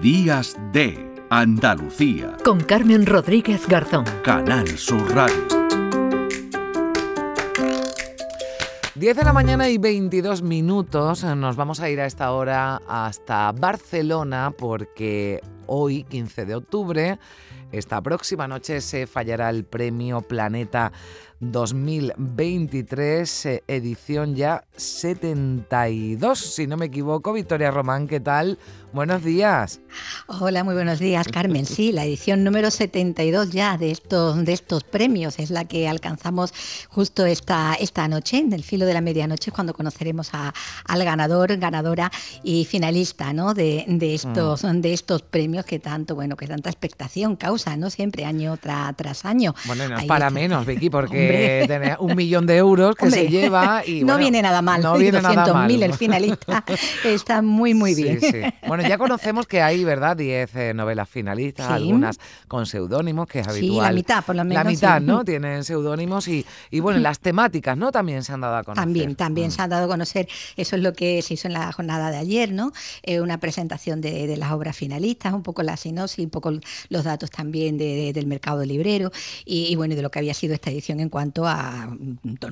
Días de Andalucía. Con Carmen Rodríguez Garzón. Canal Sur Radio. 10 de la mañana y 22 minutos. Nos vamos a ir a esta hora hasta Barcelona porque hoy, 15 de octubre, esta próxima noche se fallará el premio Planeta 2023, eh, edición ya 72, si no me equivoco. Victoria Román, ¿qué tal? Buenos días. Hola, muy buenos días, Carmen. Sí, la edición número 72 ya de estos, de estos premios es la que alcanzamos justo esta, esta noche, en el filo de la medianoche, cuando conoceremos a, al ganador, ganadora y finalista ¿no? de, de estos, mm. de estos premios que tanto, bueno, que tanta expectación causa, ¿no? Siempre año tras año. Bueno, no es para menos, Vicky, porque tener un millón de euros que se lleva y no viene nada mal. No viene nada mal. el finalista está muy muy bien. Bueno, ya conocemos que hay, ¿verdad? 10 eh, novelas finalistas, algunas con seudónimos, que es habitual. Sí, la mitad por lo menos. La mitad, ¿no? Tienen seudónimos y, y bueno, las temáticas, ¿no? También se han dado a conocer. También, también mm. se han dado a conocer. Eso es lo que se hizo en la jornada de ayer, ¿no? Eh, una presentación de, de, las obras finalistas, un poco la sinopsis, un poco los datos también de, del mercado librero y, bueno, de lo que había sido esta edición en cuanto a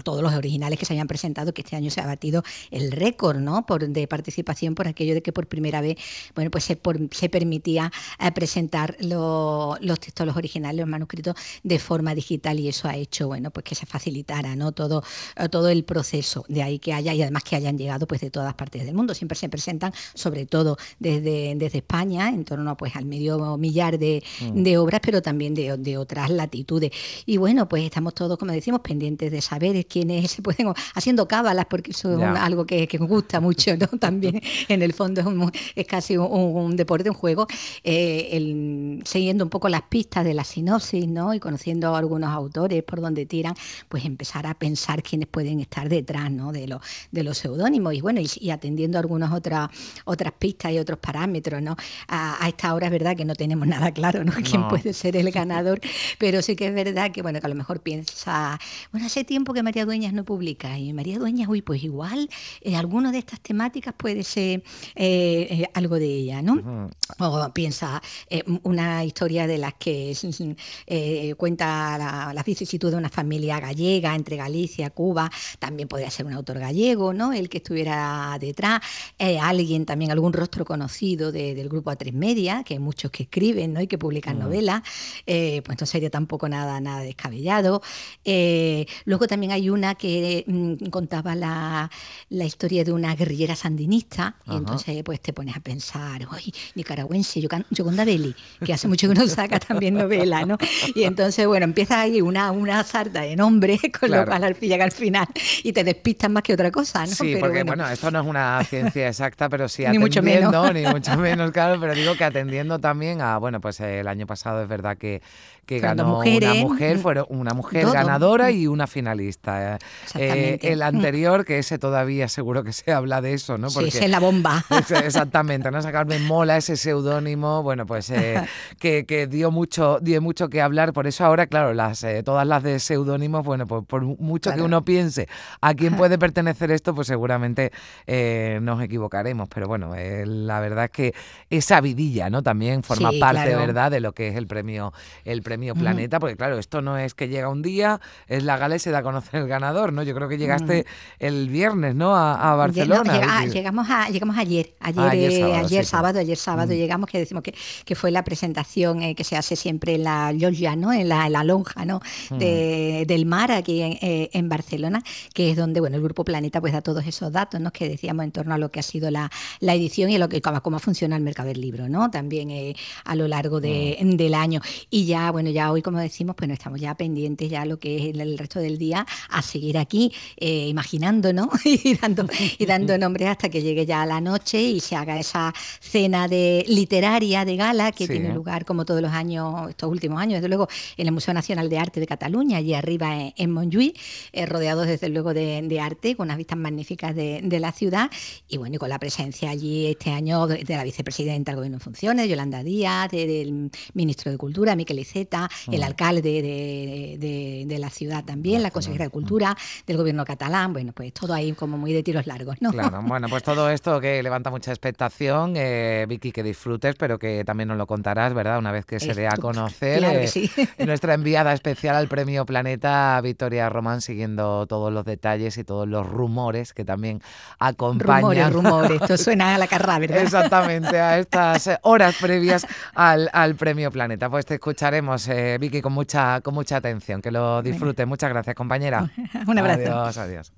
todos los originales que se habían presentado, que este año se ha batido el récord ¿no? por, de participación por aquello de que por primera vez bueno, pues se, se permitía eh, presentar los textos, los originales, los manuscritos de forma digital y eso ha hecho bueno, pues que se facilitara ¿no? todo, eh, todo el proceso. De ahí que haya y además que hayan llegado pues, de todas partes del mundo. Siempre se presentan, sobre todo desde, desde España, en torno pues, al medio millar de, mm. de obras, pero también de, de otras latitudes. Y bueno, pues estamos todos, como decimos, pendientes de saber quiénes se pueden, haciendo cábalas, porque eso es algo que, que, gusta mucho, ¿no? También en el fondo es, es casi un, deporte, un juego, eh, el, siguiendo un poco las pistas de la sinopsis, ¿no? Y conociendo a algunos autores por donde tiran, pues empezar a pensar quiénes pueden estar detrás, ¿no? De, los de los seudónimos y bueno, y, atendiendo algunas otras otras pistas y otros parámetros, ¿no? A, esta hora es verdad que no tenemos nada claro, ¿no? Quién puede ser el ganador, pero sí que es verdad que, bueno, que a lo mejor piensa bueno, hace tiempo que María Dueñas no publica y María Dueñas, uy, pues igual eh, alguna de estas temáticas puede ser eh, eh, algo de ella, ¿no? O piensa una historia de las que cuenta la, la, vicisitud de una familia gallega entre Galicia, Cuba, también podría ser un autor gallego, ¿no? El que estuviera detrás, alguien también, algún rostro conocido del grupo A3 Media, que hay muchos que escriben, ¿no? Y que publican novelas, pues no sería tampoco nada, nada descabellado. Eh, luego también hay una que mm, contaba la, historia de una guerrillera sandinista, y entonces pues te pones a pensar, ¡ay, nicaragüense, Yoconda Belli, que hace mucho que no saca también novela, ¿no? Y entonces, bueno, empieza ahí una, una sarta de nombres, con lo cual al, llega al final y te despistas más que otra cosa, ¿no? Sí, porque bueno. esto no es una ciencia exacta, pero sí atendiendo, ni mucho menos, ni mucho menos claro, pero digo que atendiendo también a, bueno, pues el año pasado es verdad que que ganó una mujer, fueron una mujer ganadora y una finalista. Eh, el anterior, que ese todavía seguro que se habla de eso, ¿no? Porque, sí, es la bomba. exactamente, ¿no? Sacarme mola ese seudónimo, bueno, pues eh, que, dio mucho, dio mucho que hablar. Por eso ahora, claro, las eh, todas las de seudónimos, bueno, pues por mucho que uno piense a quién puede pertenecer esto, pues seguramente nos equivocaremos. Pero bueno, la verdad es que esa vidilla, ¿no? También forma parte, ¿verdad?, de lo que es el premio, el premio Planeta, porque claro, esto no es que llega un día, es la gala y se da a conocer el ganador, ¿no? Yo creo que llegaste el viernes, ¿no? A, Barcelona. Ah, llegamos, a, llegamos ayer, ayer, ah, ayer, sábado, ayer sábado, llegamos, que decimos que, que fue la presentación eh, que se hace siempre en la ¿no? En la, la lonja, ¿no? del mar aquí eh, en, Barcelona, que es donde, bueno, el Grupo Planeta pues da todos esos datos, ¿no? Que decíamos en torno a lo que ha sido la, la edición y a lo que cómo, funciona el mercado del libro, ¿no? También eh, a lo largo de, del año. Y ya, bueno, ya hoy, como decimos, pues no estamos ya pendientes ya lo que es el, resto del día a seguir aquí eh, imaginando, ¿no? y, dando, y dando nombres hasta que llegue ya la noche y se haga esa cena de literaria de gala que tiene lugar como todos los años, estos últimos años, desde luego, en el Museo Nacional de Arte de Cataluña, allí arriba en, en Montjuïc, eh, rodeados desde luego de, arte, con unas vistas magníficas de, la ciudad y bueno, y con la presencia allí este año de, la vicepresidenta del Gobierno en Funciones, Yolanda Díaz, del ministro de Cultura, Miquel Iceta, el mm. alcalde de, la ciudad también, la consejera de Cultura del gobierno catalán, bueno, pues todo ahí como muy de tiros largos, ¿no? Claro, bueno, pues todo esto que levanta mucha expectación, eh, Vicky, que disfrutes, pero que también nos lo contarás, ¿verdad? Una vez que se dé a conocer. Claro sí. nuestra enviada especial al Premio Planeta, Victoria Román, siguiendo todos los detalles y todos los rumores que también acompañan. Rumores, rumores, esto suena a la carrera, ¿verdad? Exactamente, a estas horas previas al, al Premio Planeta. Pues te escucharemos, eh, Vicky, con mucha, con mucha atención. Que lo disfrutes. Muchas gracias, compañera. Un abrazo. Adiós, adiós.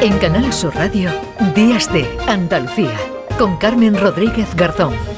En Canal Sur Radio, Días de Andalucía, con Carmen Rodríguez Garzón.